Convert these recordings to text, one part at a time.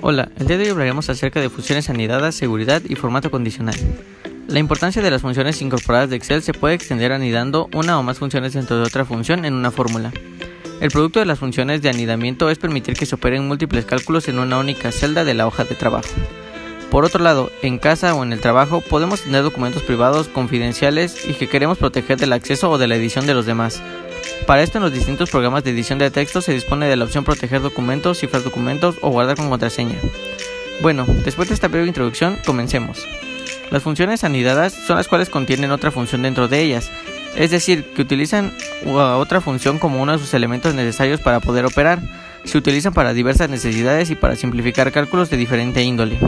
Hola, el día de hoy hablaremos acerca de funciones anidadas, seguridad y formato condicional. La importancia de las funciones incorporadas de Excel se puede extender anidando una o más funciones dentro de otra función en una fórmula. El producto de las funciones de anidamiento es permitir que se operen múltiples cálculos en una única celda de la hoja de trabajo. Por otro lado, en casa o en el trabajo podemos tener documentos privados confidenciales y que queremos proteger del acceso o de la edición de los demás, para esto en los distintos programas de edición de texto se dispone de la opción proteger documentos, cifrar documentos o guardar con contraseña. Bueno, después de esta breve introducción, comencemos. Las funciones anidadas son las cuales contienen otra función dentro de ellas, es decir, que utilizan otra función como uno de sus elementos necesarios para poder operar. Se utilizan para diversas necesidades y para simplificar cálculos de diferente índole.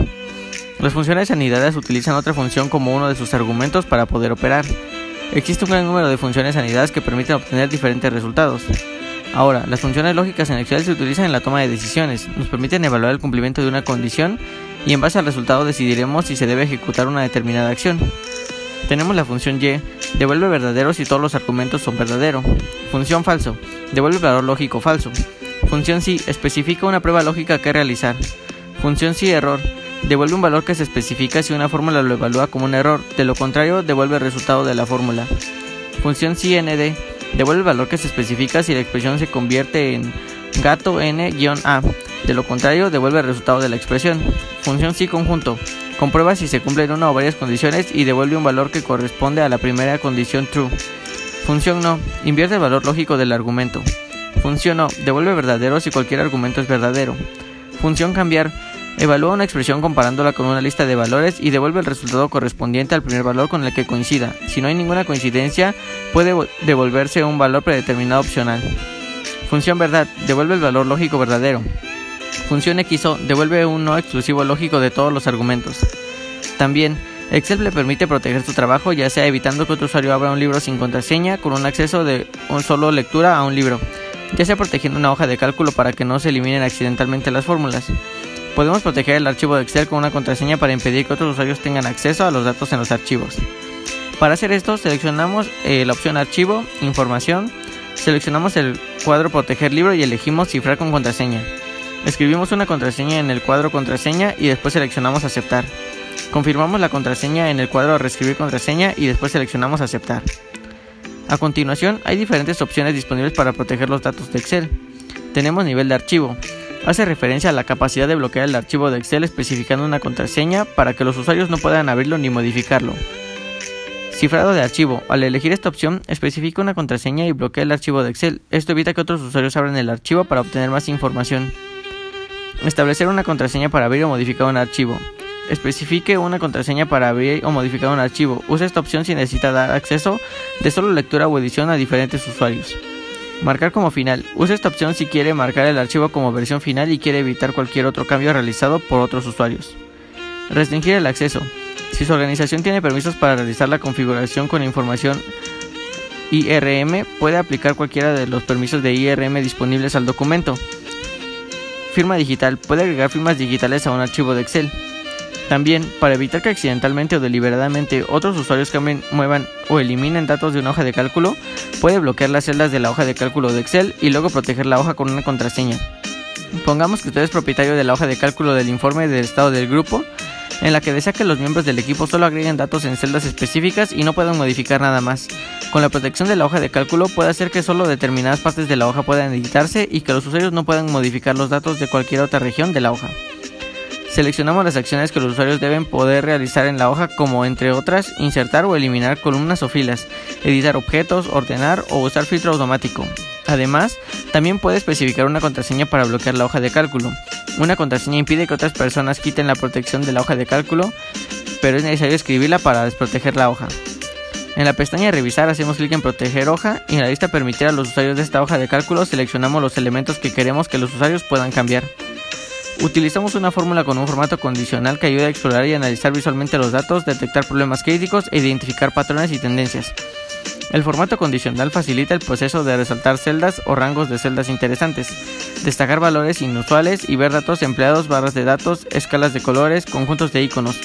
Las funciones anidadas utilizan otra función como uno de sus argumentos para poder operar. Existe un gran número de funciones anidadas que permiten obtener diferentes resultados. Ahora, las funciones lógicas en Excel se utilizan en la toma de decisiones, nos permiten evaluar el cumplimiento de una condición y en base al resultado decidiremos si se debe ejecutar una determinada acción. Tenemos la función y, devuelve verdadero si todos los argumentos son verdadero. Función falso, devuelve valor lógico falso. Función si, especifica una prueba lógica que realizar. Función si error, devuelve un valor que se especifica si una fórmula lo evalúa como un error, de lo contrario devuelve el resultado de la fórmula. Función CND devuelve el valor que se especifica si la expresión se convierte en gato n-a, de lo contrario devuelve el resultado de la expresión. Función si conjunto comprueba si se cumplen una o varias condiciones y devuelve un valor que corresponde a la primera condición true. Función no invierte el valor lógico del argumento. Función no devuelve verdadero si cualquier argumento es verdadero. Función cambiar Evalúa una expresión comparándola con una lista de valores y devuelve el resultado correspondiente al primer valor con el que coincida. Si no hay ninguna coincidencia, puede devolverse un valor predeterminado opcional. Función verdad, devuelve el valor lógico verdadero. Función XO, devuelve un no exclusivo lógico de todos los argumentos. También, Excel le permite proteger su trabajo, ya sea evitando que otro usuario abra un libro sin contraseña con un acceso de un solo lectura a un libro, ya sea protegiendo una hoja de cálculo para que no se eliminen accidentalmente las fórmulas. Podemos proteger el archivo de Excel con una contraseña para impedir que otros usuarios tengan acceso a los datos en los archivos. Para hacer esto, seleccionamos eh, la opción Archivo, Información, seleccionamos el cuadro Proteger libro y elegimos Cifrar con contraseña. Escribimos una contraseña en el cuadro Contraseña y después seleccionamos Aceptar. Confirmamos la contraseña en el cuadro Reescribir contraseña y después seleccionamos Aceptar. A continuación, hay diferentes opciones disponibles para proteger los datos de Excel. Tenemos nivel de archivo, hace referencia a la capacidad de bloquear el archivo de Excel especificando una contraseña para que los usuarios no puedan abrirlo ni modificarlo. Cifrado de archivo. Al elegir esta opción, especifica una contraseña y bloquea el archivo de Excel. Esto evita que otros usuarios abran el archivo para obtener más información. Establecer una contraseña para abrir o modificar un archivo. Especifique una contraseña para abrir o modificar un archivo. Use esta opción si necesita dar acceso de solo lectura o edición a diferentes usuarios. Marcar como final. Use esta opción si quiere marcar el archivo como versión final y quiere evitar cualquier otro cambio realizado por otros usuarios. Restringir el acceso. Si su organización tiene permisos para realizar la configuración con información IRM, puede aplicar cualquiera de los permisos de IRM disponibles al documento. Firma digital. Puede agregar firmas digitales a un archivo de Excel. También, para evitar que accidentalmente o deliberadamente otros usuarios cambien, muevan o eliminen datos de una hoja de cálculo, puede bloquear las celdas de la hoja de cálculo de Excel y luego proteger la hoja con una contraseña. Pongamos que usted es propietario de la hoja de cálculo del informe del estado del grupo, en la que desea que los miembros del equipo solo agreguen datos en celdas específicas y no puedan modificar nada más. Con la protección de la hoja de cálculo puede hacer que solo determinadas partes de la hoja puedan editarse y que los usuarios no puedan modificar los datos de cualquier otra región de la hoja. Seleccionamos las acciones que los usuarios deben poder realizar en la hoja como entre otras insertar o eliminar columnas o filas, editar objetos, ordenar o usar filtro automático. Además, también puede especificar una contraseña para bloquear la hoja de cálculo. Una contraseña impide que otras personas quiten la protección de la hoja de cálculo, pero es necesario escribirla para desproteger la hoja. En la pestaña Revisar hacemos clic en Proteger hoja y en la lista Permitir a los usuarios de esta hoja de cálculo seleccionamos los elementos que queremos que los usuarios puedan cambiar. Utilizamos una fórmula con un formato condicional que ayuda a explorar y analizar visualmente los datos, detectar problemas críticos e identificar patrones y tendencias. El formato condicional facilita el proceso de resaltar celdas o rangos de celdas interesantes, destacar valores inusuales y ver datos empleados, barras de datos, escalas de colores, conjuntos de iconos.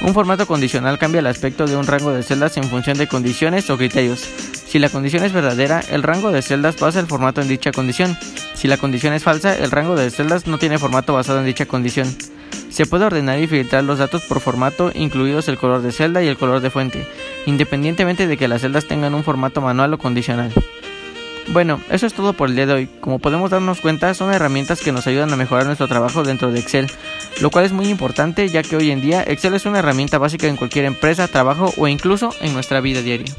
Un formato condicional cambia el aspecto de un rango de celdas en función de condiciones o criterios. Si la condición es verdadera, el rango de celdas basa el formato en dicha condición. Si la condición es falsa, el rango de celdas no tiene formato basado en dicha condición. Se puede ordenar y filtrar los datos por formato, incluidos el color de celda y el color de fuente, independientemente de que las celdas tengan un formato manual o condicional. Bueno, eso es todo por el día de hoy. Como podemos darnos cuenta, son herramientas que nos ayudan a mejorar nuestro trabajo dentro de Excel, lo cual es muy importante ya que hoy en día Excel es una herramienta básica en cualquier empresa, trabajo o incluso en nuestra vida diaria.